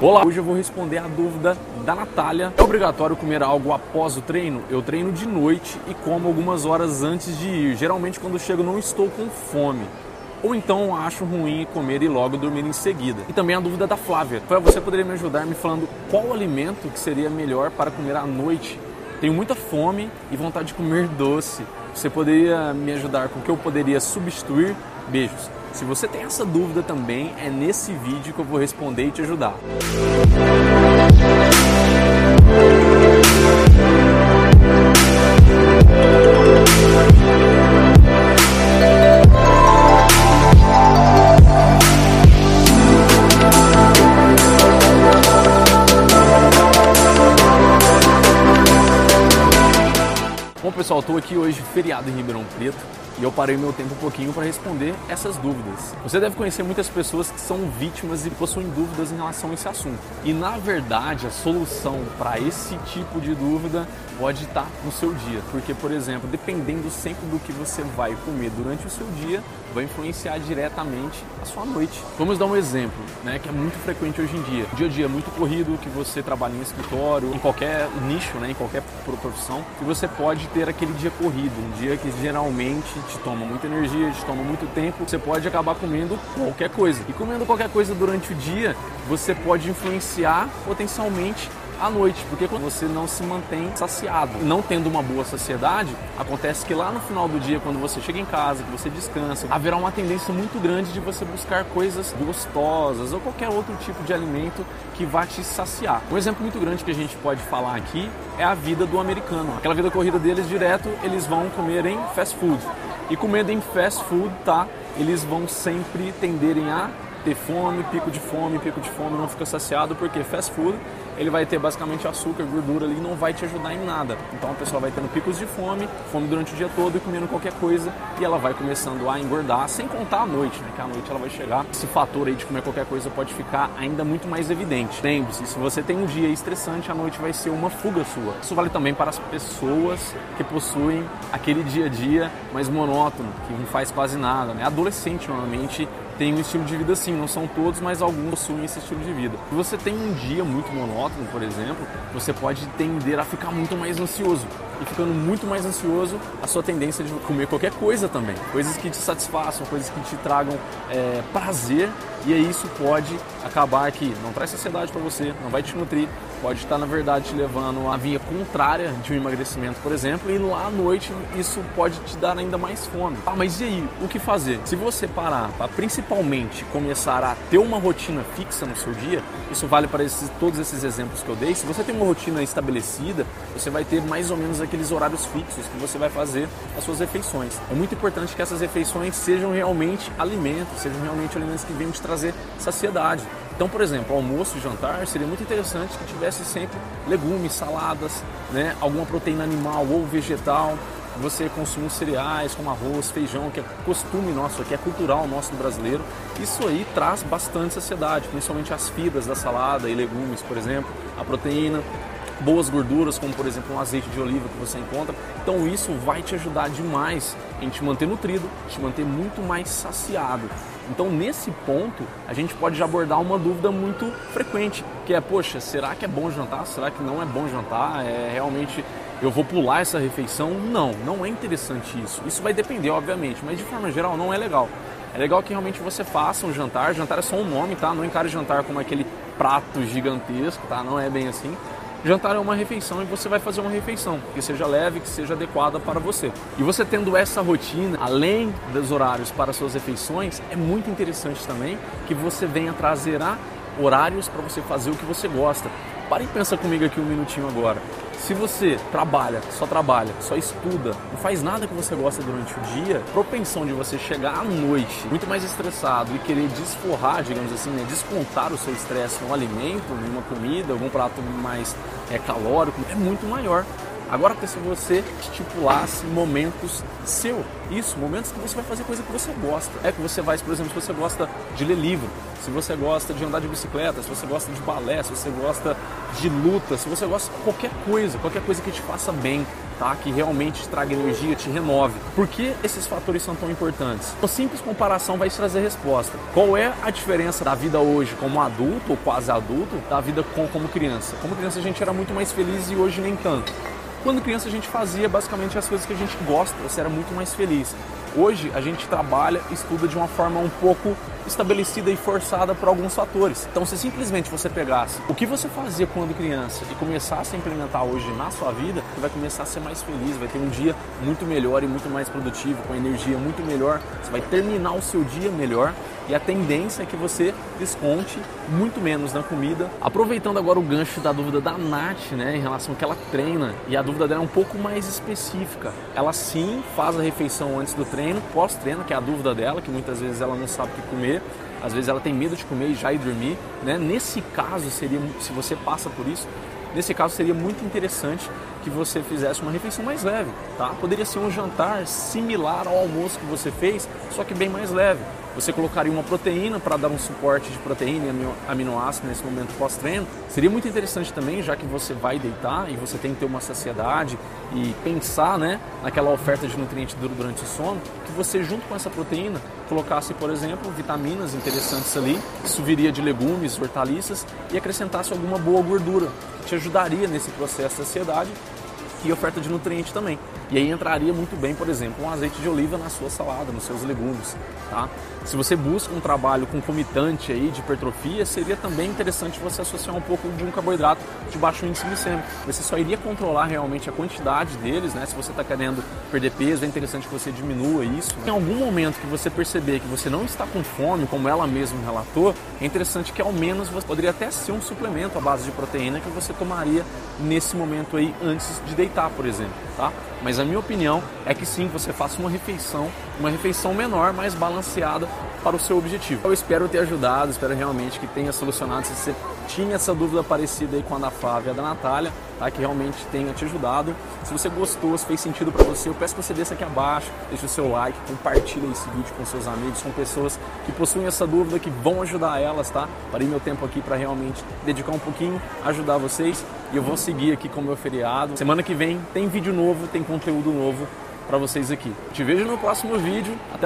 Olá, hoje eu vou responder a dúvida da Natália. É obrigatório comer algo após o treino? Eu treino de noite e como algumas horas antes de ir. Geralmente quando chego não estou com fome. Ou então acho ruim comer e logo dormir em seguida. E também a dúvida da Flávia. Você poderia me ajudar me falando qual alimento que seria melhor para comer à noite? Tenho muita fome e vontade de comer doce. Você poderia me ajudar com o que eu poderia substituir? Beijos. Se você tem essa dúvida também, é nesse vídeo que eu vou responder e te ajudar. Bom pessoal, estou aqui hoje feriado em Ribeirão Preto e eu parei meu tempo um pouquinho para responder essas dúvidas. Você deve conhecer muitas pessoas que são vítimas e possuem dúvidas em relação a esse assunto. E na verdade, a solução para esse tipo de dúvida pode estar no seu dia, porque por exemplo, dependendo sempre do que você vai comer durante o seu dia, vai influenciar diretamente a sua noite. Vamos dar um exemplo, né, que é muito frequente hoje em dia. Dia a dia é muito corrido, que você trabalha em escritório, em qualquer nicho, né, em qualquer profissão, e você pode ter aquele dia corrido, um dia que geralmente te toma muita energia, te toma muito tempo, você pode acabar comendo qualquer coisa. E comendo qualquer coisa durante o dia, você pode influenciar potencialmente à noite, porque quando você não se mantém saciado, não tendo uma boa saciedade, acontece que lá no final do dia, quando você chega em casa, que você descansa, haverá uma tendência muito grande de você buscar coisas gostosas ou qualquer outro tipo de alimento que vá te saciar. Um exemplo muito grande que a gente pode falar aqui é a vida do americano. Aquela vida corrida deles direto, eles vão comer em fast food. E comendo em fast food, tá? Eles vão sempre tenderem a ter fome, pico de fome, pico de fome, não fica saciado, porque fast food ele vai ter basicamente açúcar, gordura ali, não vai te ajudar em nada. Então a pessoa vai tendo picos de fome, fome durante o dia todo e comendo qualquer coisa e ela vai começando a engordar, sem contar a noite, né? Que a noite ela vai chegar. Esse fator aí de comer qualquer coisa pode ficar ainda muito mais evidente. Lembre-se, se você tem um dia estressante, a noite vai ser uma fuga sua. Isso vale também para as pessoas que possuem aquele dia a dia mais monótono, que não faz quase nada, né? Adolescente normalmente tem um estilo de vida assim, não são todos, mas alguns possuem esse estilo de vida. Se você tem um dia muito monótono, por exemplo, você pode tender a ficar muito mais ansioso. E ficando muito mais ansioso, a sua tendência de comer qualquer coisa também. Coisas que te satisfaçam, coisas que te tragam é, prazer. E aí isso pode acabar que não traz saciedade para você, não vai te nutrir, pode estar na verdade te levando a via contrária de um emagrecimento, por exemplo, e lá à noite isso pode te dar ainda mais fome. Ah, mas e aí, o que fazer? Se você parar para principalmente começar a ter uma rotina fixa no seu dia, isso vale para esses, todos esses exemplos que eu dei. Se você tem uma rotina estabelecida, você vai ter mais ou menos aqueles horários fixos que você vai fazer as suas refeições. É muito importante que essas refeições sejam realmente alimentos, sejam realmente alimentos que venham te trazer saciedade. Então, por exemplo, almoço e jantar seria muito interessante que tivesse sempre legumes, saladas, né, alguma proteína animal ou vegetal. Você consumir cereais como arroz, feijão, que é costume nosso, que é cultural nosso do brasileiro. Isso aí traz bastante saciedade, principalmente as fibras da salada e legumes, por exemplo, a proteína, boas gorduras, como por exemplo um azeite de oliva que você encontra. Então isso vai te ajudar demais em te manter nutrido, te manter muito mais saciado. Então, nesse ponto, a gente pode abordar uma dúvida muito frequente, que é, poxa, será que é bom jantar? Será que não é bom jantar? É realmente eu vou pular essa refeição? Não, não é interessante isso. Isso vai depender, obviamente, mas de forma geral não é legal. É legal que realmente você faça um jantar. Jantar é só um nome, tá? Não encare jantar como aquele prato gigantesco, tá? Não é bem assim. Jantar é uma refeição e você vai fazer uma refeição que seja leve, que seja adequada para você. E você tendo essa rotina, além dos horários para suas refeições, é muito interessante também que você venha trazer horários para você fazer o que você gosta. Pare e pensa comigo aqui um minutinho agora. Se você trabalha, só trabalha, só estuda, não faz nada que você gosta durante o dia, propensão de você chegar à noite muito mais estressado e querer desforrar, digamos assim, né, descontar o seu estresse num alimento, numa comida, algum prato mais é, calórico, é muito maior. Agora que se você estipulasse momentos seu, isso, momentos que você vai fazer coisa que você gosta. É que você vai, por exemplo, se você gosta de ler livro, se você gosta de andar de bicicleta, se você gosta de balé, se você gosta de luta, se você gosta de qualquer coisa, qualquer coisa que te faça bem, tá? Que realmente te traga energia, te renove. Por que esses fatores são tão importantes? Uma simples comparação vai te trazer resposta. Qual é a diferença da vida hoje como adulto ou quase adulto da vida com, como criança? Como criança a gente era muito mais feliz e hoje nem tanto. Quando criança a gente fazia basicamente as coisas que a gente gosta, você era muito mais feliz. Hoje a gente trabalha, estuda de uma forma um pouco estabelecida e forçada por alguns fatores. Então, se simplesmente você pegasse o que você fazia quando criança e começasse a implementar hoje na sua vida, você vai começar a ser mais feliz, vai ter um dia muito melhor e muito mais produtivo, com energia muito melhor, você vai terminar o seu dia melhor e a tendência é que você desconte muito menos na comida. Aproveitando agora o gancho da dúvida da Nath, né, em relação ao que ela treina, e a dúvida dela é um pouco mais específica. Ela sim faz a refeição antes do treino, pós-treino, que é a dúvida dela, que muitas vezes ela não sabe o que comer, às vezes ela tem medo de comer e já ir dormir, né? Nesse caso seria, se você passa por isso, nesse caso seria muito interessante que você fizesse uma refeição mais leve, tá? Poderia ser um jantar similar ao almoço que você fez, só que bem mais leve. Você colocaria uma proteína para dar um suporte de proteína e aminoácido nesse momento pós-treino. Seria muito interessante também, já que você vai deitar e você tem que ter uma saciedade e pensar né, naquela oferta de nutrientes durante o sono, que você junto com essa proteína colocasse, por exemplo, vitaminas interessantes ali, isso viria de legumes, hortaliças e acrescentasse alguma boa gordura, que te ajudaria nesse processo de saciedade e oferta de nutrientes também. E aí entraria muito bem, por exemplo, um azeite de oliva na sua salada, nos seus legumes, tá? Se você busca um trabalho concomitante aí de hipertrofia, seria também interessante você associar um pouco de um carboidrato de baixo índice glicêmico. Você só iria controlar realmente a quantidade deles, né? Se você está querendo perder peso, é interessante que você diminua isso. Né? Em algum momento que você perceber que você não está com fome, como ela mesma relatou, é interessante que ao menos você poderia até ser um suplemento à base de proteína que você tomaria nesse momento aí antes de deitar, por exemplo, tá? Mas a minha opinião é que sim, você faça uma refeição, uma refeição menor, mais balanceada para o seu objetivo. Eu espero ter ajudado, espero realmente que tenha solucionado se você tinha essa dúvida parecida aí com a da Flávia e a da Natália, tá? que realmente tenha te ajudado. Se você gostou, se fez sentido para você, eu peço que você desça aqui abaixo, deixe o seu like, compartilhe esse vídeo com seus amigos, com pessoas que possuem essa dúvida, que vão ajudar elas, tá? Parei meu tempo aqui para realmente dedicar um pouquinho, ajudar vocês e eu vou seguir aqui com o meu feriado. Semana que vem tem vídeo novo, tem conteúdo novo para vocês aqui. Te vejo no próximo vídeo. Até